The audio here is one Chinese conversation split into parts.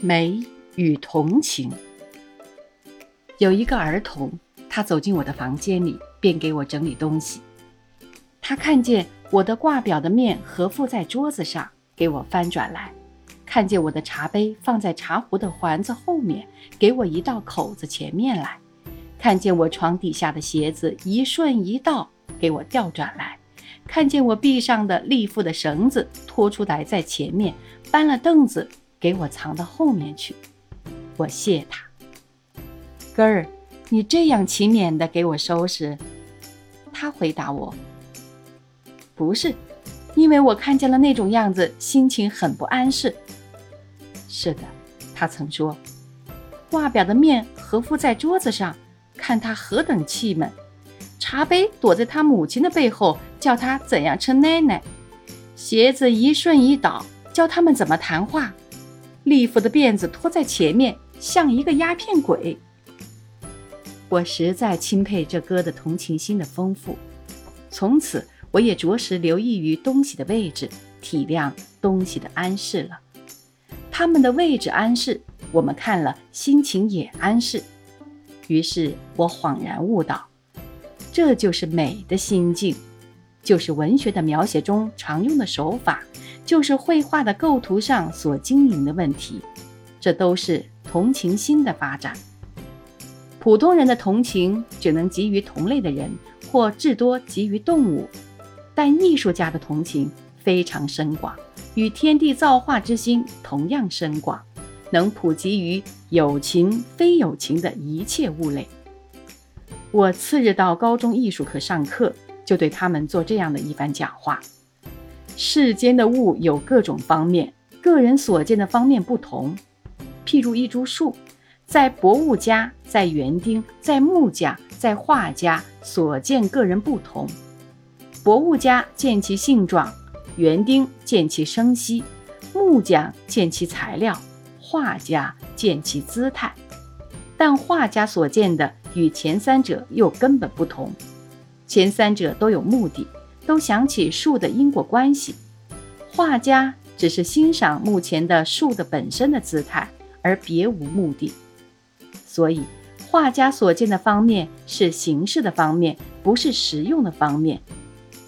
美与同情。有一个儿童，他走进我的房间里，便给我整理东西。他看见我的挂表的面合附在桌子上，给我翻转来；看见我的茶杯放在茶壶的环子后面，给我移到口子前面来；看见我床底下的鞋子一顺一倒，给我调转来；看见我臂上的立腹的绳子拖出来在前面，搬了凳子。给我藏到后面去，我谢他。根儿，你这样勤勉的给我收拾。他回答我：“不是，因为我看见了那种样子，心情很不安适。”是的，他曾说，挂表的面合附在桌子上，看他何等气闷；茶杯躲在他母亲的背后，叫他怎样称奶奶；鞋子一顺一倒，教他们怎么谈话。利夫的辫子拖在前面，像一个鸦片鬼。我实在钦佩这歌的同情心的丰富。从此，我也着实留意于东西的位置，体谅东西的安适了。他们的位置安适，我们看了心情也安适。于是我恍然悟道：这就是美的心境，就是文学的描写中常用的手法。就是绘画的构图上所经营的问题，这都是同情心的发展。普通人的同情只能给予同类的人，或至多给予动物，但艺术家的同情非常深广，与天地造化之心同样深广，能普及于有情非有情的一切物类。我次日到高中艺术课上课，就对他们做这样的一番讲话。世间的物有各种方面，个人所见的方面不同。譬如一株树，在博物家、在园丁、在木匠、在画家所见，个人不同。博物家见其性状，园丁见其生息，木匠见其材料，画家见其姿态。但画家所见的与前三者又根本不同。前三者都有目的。都想起树的因果关系，画家只是欣赏目前的树的本身的姿态，而别无目的。所以，画家所见的方面是形式的方面，不是实用的方面。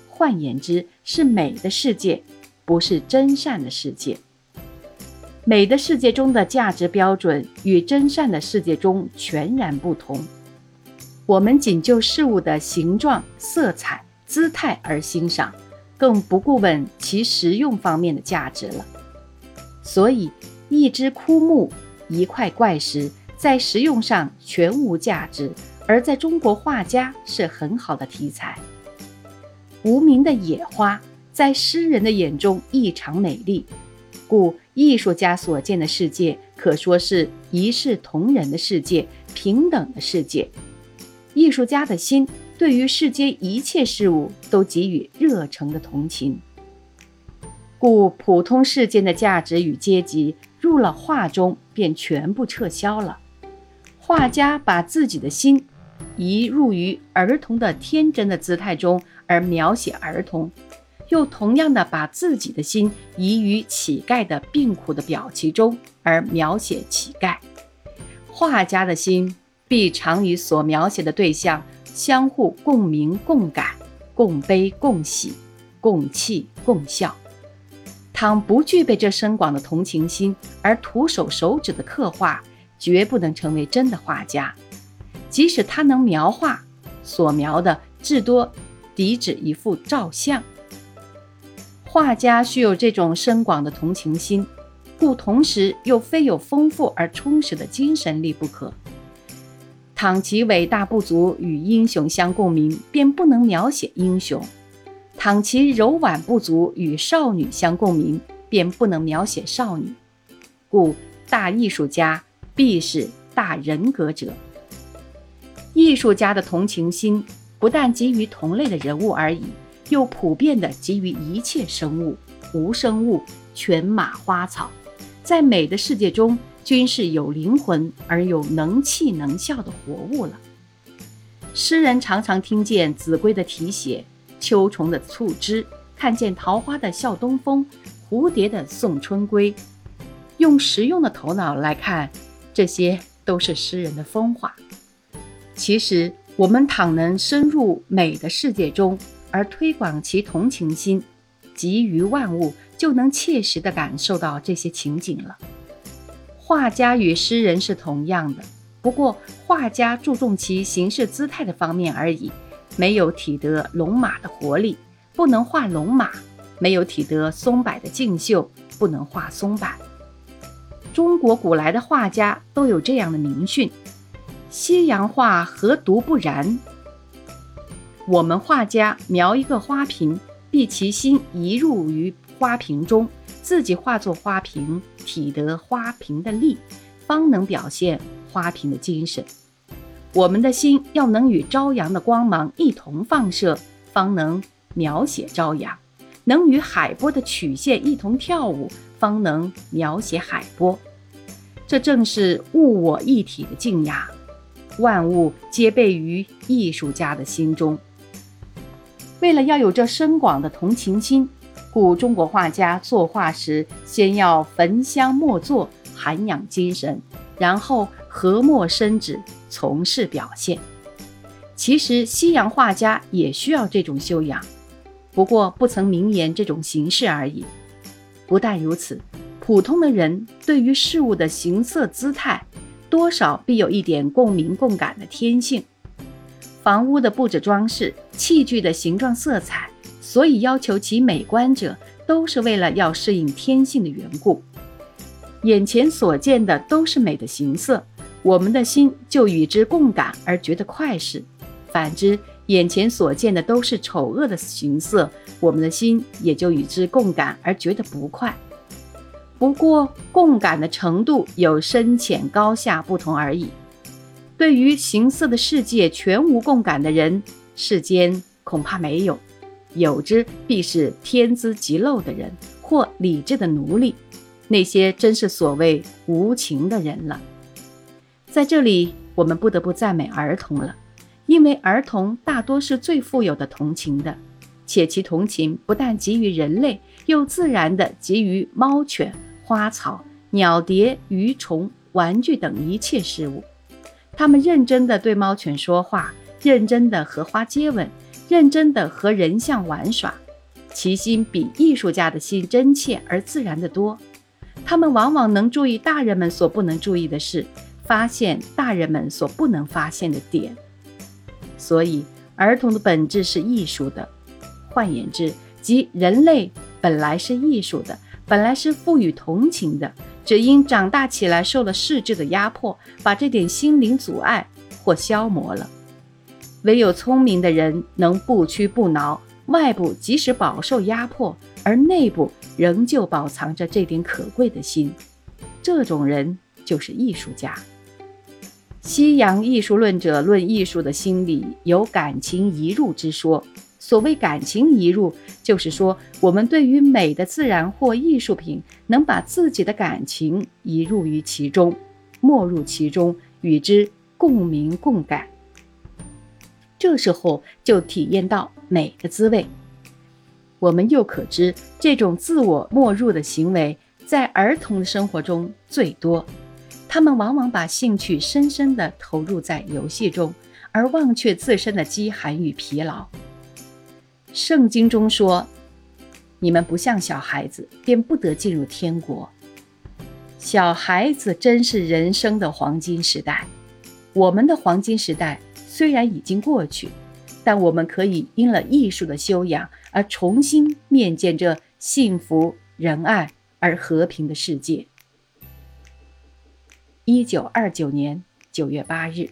换言之，是美的世界，不是真善的世界。美的世界中的价值标准与真善的世界中全然不同。我们仅就事物的形状、色彩。姿态而欣赏，更不顾问其实用方面的价值了。所以，一只枯木、一块怪石，在实用上全无价值，而在中国画家是很好的题材。无名的野花，在诗人的眼中异常美丽，故艺术家所见的世界，可说是一视同仁的世界，平等的世界。艺术家的心。对于世间一切事物都给予热诚的同情，故普通世间的价值与阶级入了画中便全部撤销了。画家把自己的心移入于儿童的天真的姿态中而描写儿童，又同样的把自己的心移于乞丐的病苦的表情中而描写乞丐。画家的心必常与所描写的对象。相互共鸣、共感、共悲、共喜、共泣、共笑。倘不具备这深广的同情心，而徒手手指的刻画，绝不能成为真的画家。即使他能描画，所描的至多抵指一幅照相。画家需有这种深广的同情心，故同时又非有丰富而充实的精神力不可。倘其伟大不足与英雄相共鸣，便不能描写英雄；倘其柔婉不足与少女相共鸣，便不能描写少女。故大艺术家必是大人格者。艺术家的同情心不但给予同类的人物而已，又普遍地给予一切生物、无生物、犬马花草，在美的世界中。均是有灵魂而又能气能笑的活物了。诗人常常听见子规的题写，秋虫的促织，看见桃花的笑东风，蝴蝶的送春归。用实用的头脑来看，这些都是诗人的风话。其实，我们倘能深入美的世界中，而推广其同情心，给予万物，就能切实地感受到这些情景了。画家与诗人是同样的，不过画家注重其形式姿态的方面而已，没有体得龙马的活力，不能画龙马；没有体得松柏的劲秀，不能画松柏。中国古来的画家都有这样的名训：“西洋画何独不然？”我们画家描一个花瓶，必其心移入于花瓶中。自己化作花瓶，体得花瓶的力，方能表现花瓶的精神。我们的心要能与朝阳的光芒一同放射，方能描写朝阳；能与海波的曲线一同跳舞，方能描写海波。这正是物我一体的静雅，万物皆备于艺术家的心中。为了要有这深广的同情心。故中国画家作画时，先要焚香默坐，涵养精神，然后和墨生纸，从事表现。其实西洋画家也需要这种修养，不过不曾明言这种形式而已。不但如此，普通的人对于事物的形色姿态，多少必有一点共鸣共感的天性。房屋的布置装饰，器具的形状色彩。所以要求其美观者，都是为了要适应天性的缘故。眼前所见的都是美的形色，我们的心就与之共感而觉得快事；反之，眼前所见的都是丑恶的形色，我们的心也就与之共感而觉得不快。不过，共感的程度有深浅高下不同而已。对于形色的世界全无共感的人，世间恐怕没有。有之，必是天资极陋的人，或理智的奴隶。那些真是所谓无情的人了。在这里，我们不得不赞美儿童了，因为儿童大多是最富有的同情的，且其同情不但给予人类，又自然地给予猫犬、花草、鸟蝶、鱼虫、玩具等一切事物。他们认真地对猫犬说话，认真地和花接吻。认真的和人像玩耍，其心比艺术家的心真切而自然的多。他们往往能注意大人们所不能注意的事，发现大人们所不能发现的点。所以，儿童的本质是艺术的。换言之，即人类本来是艺术的，本来是赋予同情的，只因长大起来受了世制的压迫，把这点心灵阻碍或消磨了。唯有聪明的人能不屈不挠，外部即使饱受压迫，而内部仍旧保藏着这点可贵的心。这种人就是艺术家。西洋艺术论者论艺术的心理有感情移入之说。所谓感情移入，就是说我们对于美的自然或艺术品，能把自己的感情移入于其中，没入其中，与之共鸣共感。这时候就体验到美的滋味。我们又可知，这种自我没入的行为在儿童的生活中最多。他们往往把兴趣深深地投入在游戏中，而忘却自身的饥寒与疲劳。圣经中说：“你们不像小孩子，便不得进入天国。”小孩子真是人生的黄金时代。我们的黄金时代。虽然已经过去，但我们可以因了艺术的修养而重新面见这幸福、仁爱而和平的世界。一九二九年九月八日。